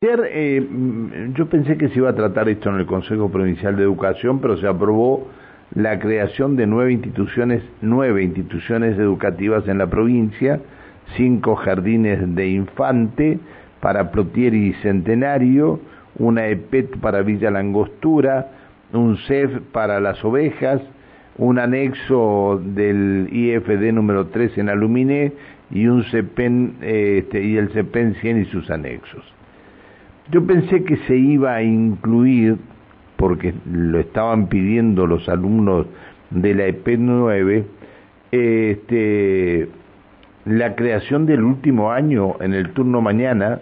Ayer eh, mm, yo pensé que se iba a tratar esto en el Consejo Provincial de Educación, pero se aprobó la creación de nueve instituciones, nueve instituciones educativas en la provincia, cinco jardines de infante para Plotier y Centenario, una EPET para Villa Langostura, un CEF para las ovejas, un anexo del IFD número 3 en Aluminé y un CEPEN eh, este, y el CEPEN 100 y sus anexos. Yo pensé que se iba a incluir, porque lo estaban pidiendo los alumnos de la EP 9, este, la creación del último año en el turno mañana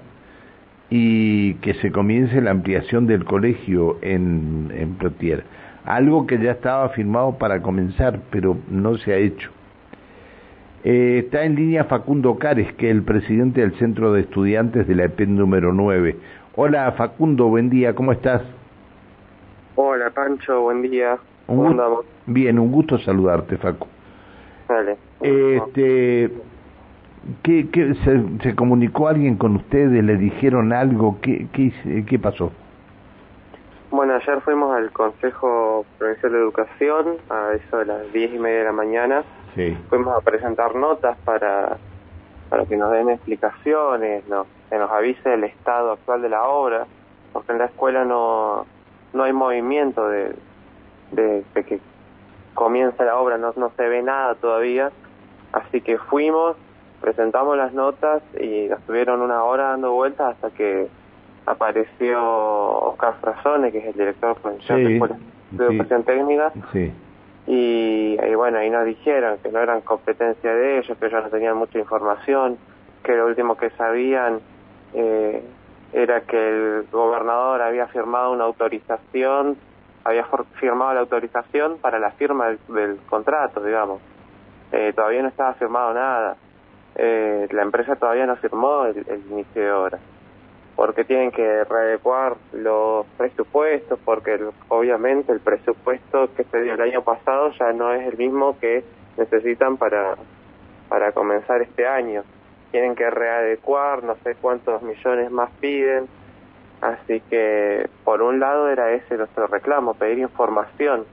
y que se comience la ampliación del colegio en, en Plotier. Algo que ya estaba firmado para comenzar, pero no se ha hecho. Eh, está en línea Facundo Cares, que es el presidente del Centro de Estudiantes de la EP número 9. Hola Facundo, buen día, ¿cómo estás? Hola Pancho, buen día. ¿Cómo andamos? Bien, un gusto saludarte, Facu. Dale. Este, ¿qué, qué, se, se, comunicó alguien con ustedes? ¿Le dijeron algo? ¿Qué, qué, qué pasó? Bueno, ayer fuimos al Consejo Provincial de Educación a eso de las diez y media de la mañana. Sí. Fuimos a presentar notas para, para que nos den explicaciones, ¿no? Que nos avise el estado actual de la obra, porque en la escuela no, no hay movimiento de, de, de que comienza la obra, no, no se ve nada todavía, así que fuimos, presentamos las notas y estuvieron una hora dando vueltas hasta que apareció Oscar Frazone, que es el director provincial Sí, de, Escuela de sí. Educación Técnica, Sí. y, y bueno, ahí nos dijeron que no eran competencia de ellos, que ellos no tenían mucha información, que lo último que sabían eh, era que el gobernador había firmado una autorización, había firmado la autorización para la firma del, contrato, digamos. Eh, todavía no estaba firmado nada. Eh, la empresa todavía no firmó el, inicio de obra porque tienen que readecuar los presupuestos, porque obviamente el presupuesto que se dio el año pasado ya no es el mismo que necesitan para, para comenzar este año. Tienen que readecuar, no sé cuántos millones más piden, así que por un lado era ese nuestro reclamo, pedir información,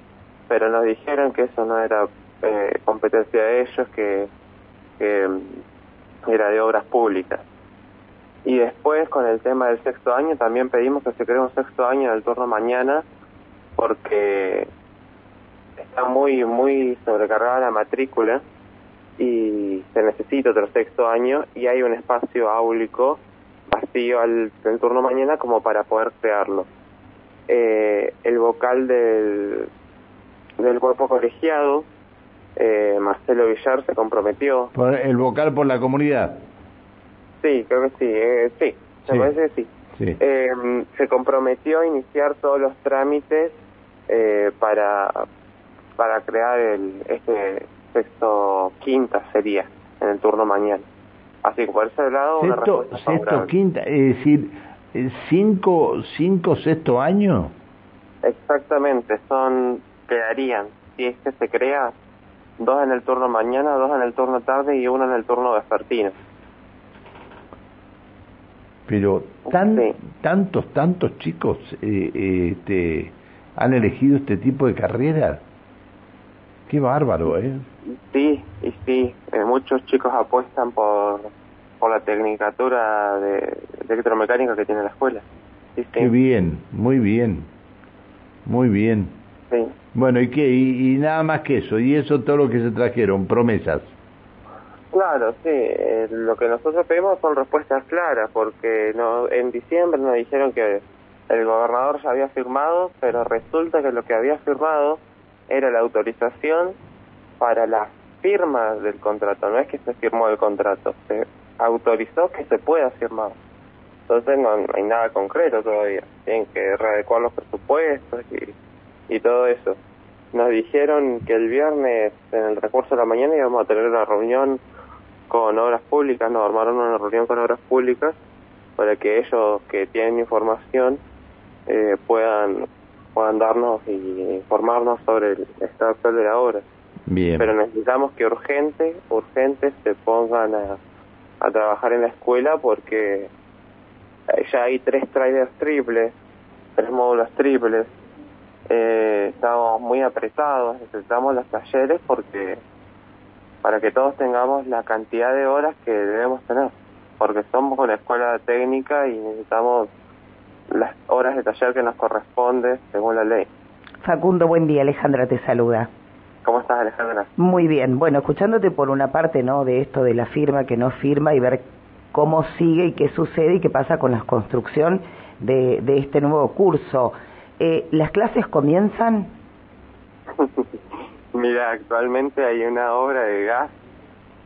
pero nos dijeron que eso no era eh, competencia de ellos, que, que mm, era de obras públicas. Y después con el tema del sexto año también pedimos que se cree un sexto año en el turno mañana porque está muy muy sobrecargada la matrícula y se necesita otro sexto año y hay un espacio áulico vacío al, turno mañana como para poder crearlo. Eh, el vocal del, del cuerpo colegiado, eh, Marcelo Villar, se comprometió Por el vocal por la comunidad. Sí, creo que sí, eh, sí, me Sí. parece que sí. Sí. Eh, se comprometió a iniciar todos los trámites eh, para para crear el este sexto quinta sería en el turno mañana. Así que por ese lado Sexto, quinta, es decir, eh, cinco, cinco, sexto año. Exactamente, son quedarían si es que se crea dos en el turno mañana, dos en el turno tarde y uno en el turno vespertino. Pero tan, Sí. tantos, tantos chicos eh, eh, este, han elegido este tipo de carrera. Qué bárbaro, ¿eh? Sí, y sí, eh, muchos chicos apuestan por, por la tecnicatura de, de electromecánica que tiene la escuela. Sí, sí, Qué bien, muy bien, muy bien. sí. Bueno, ¿y qué? Y, y nada más que eso, y eso todo lo que se trajeron, promesas. Claro, sí, eh, lo que nosotros pedimos son respuestas claras, porque no, en diciembre nos dijeron que el gobernador ya había firmado, pero resulta que lo que había firmado era la autorización para la firma del contrato, no es que se firmó el contrato, se autorizó que se pueda firmar. Entonces no, hay nada concreto todavía, tienen que readecuar los presupuestos y, y todo eso. Nos dijeron que el viernes en el recurso de la mañana íbamos a tener una reunión con obras públicas, nos armaron una reunión con obras públicas para que ellos que tienen información eh, puedan puedan darnos y informarnos sobre el estado actual de la obra. Bien. Pero necesitamos que urgente, urgente se pongan a, a trabajar en la escuela porque ya hay tres trailers triples, tres módulos triples. Eh, estamos muy apretados, necesitamos los talleres porque para que todos tengamos la cantidad de horas que debemos tener, porque somos una escuela técnica y necesitamos las horas de taller que nos corresponde según la ley. Facundo, buen día. Alejandra te saluda. ¿Cómo estás, Alejandra? Muy bien. Bueno, escuchándote por una parte, ¿no? De esto de la firma que no firma y ver cómo sigue y qué sucede y qué pasa con la construcción de, de este nuevo curso. Eh, ¿Las clases comienzan? Mira, actualmente hay una obra de gas.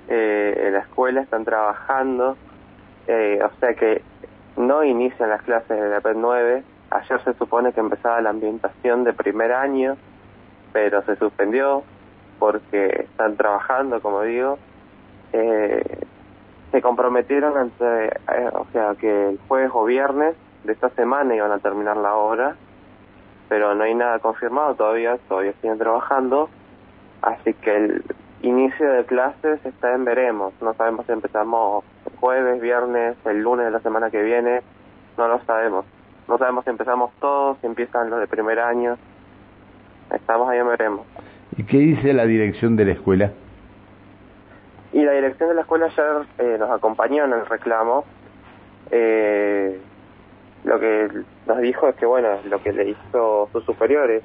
Eh, en la escuela están trabajando. Eh, o sea que no inician las clases de la PET 9. Ayer se supone que empezaba la ambientación de primer año, pero se suspendió porque están trabajando, como digo. Eh, se comprometieron ante, eh, o sea, que el jueves o viernes de esta semana iban a terminar la obra, pero no hay nada confirmado todavía, todavía siguen trabajando, así que el inicio de clases está en veremos, no sabemos si empezamos jueves, viernes, el lunes de la semana que viene, no lo sabemos. No sabemos si empezamos todos, si empiezan los de primer año. Estamos ahí, veremos. ¿Y qué dice la dirección de la escuela? Y la dirección de la escuela ayer eh, nos acompañó en el reclamo. Eh, lo que nos dijo es que, bueno, lo que le hizo sus superiores,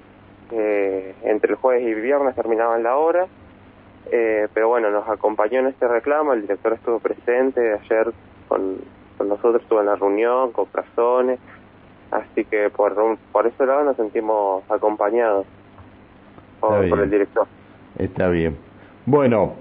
eh, entre el jueves y viernes terminaban la hora, eh, pero bueno, nos acompañó en este reclamo, el director estuvo presente ayer con, con nosotros, estuvo en la reunión, con razones, así que por, por ese lado nos sentimos acompañados por, el director. Está bien. Bueno,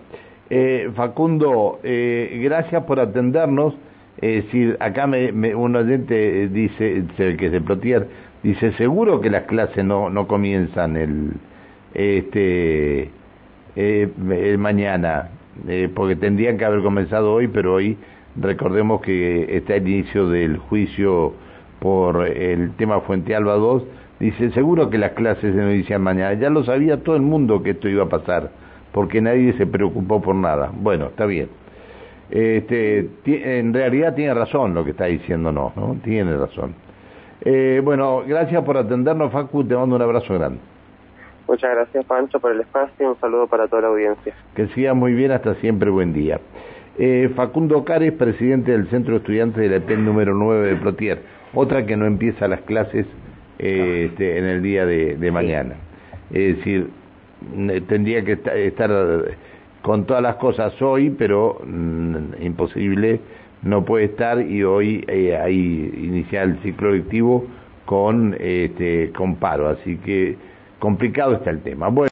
eh, Facundo, eh, gracias por atendernos. Es decir, acá me, me, un oyente dice, que se Plotier, dice, seguro que las clases no, no comienzan el, este, eh, mañana, eh, porque tendrían que haber comenzado hoy, pero hoy recordemos que está el inicio del juicio por el tema Fuente Alba 2, dice, seguro que las clases se inician mañana, ya lo sabía todo el mundo que esto iba a pasar, porque nadie se preocupó por nada. Bueno, está bien. Este, en realidad tiene razón lo que está diciendo, no, ¿no? Tiene razón. Eh, bueno, gracias por atendernos, Facu, te mando un abrazo grande. Muchas gracias, Pancho, por el espacio y un saludo para toda la audiencia. Que siga muy bien, hasta siempre, buen día. Eh, Facundo Cares, presidente del Centro de Estudiantes de la EPEN número 9 de Plotier, otra que no empieza las clases eh, este, en el día de, mañana. Es decir, tendría que estar con todas las cosas hoy, pero mm, imposible, no puede estar y hoy eh, hay iniciar el ciclo lectivo con, este, con paro, así que complicado está el tema. Bueno,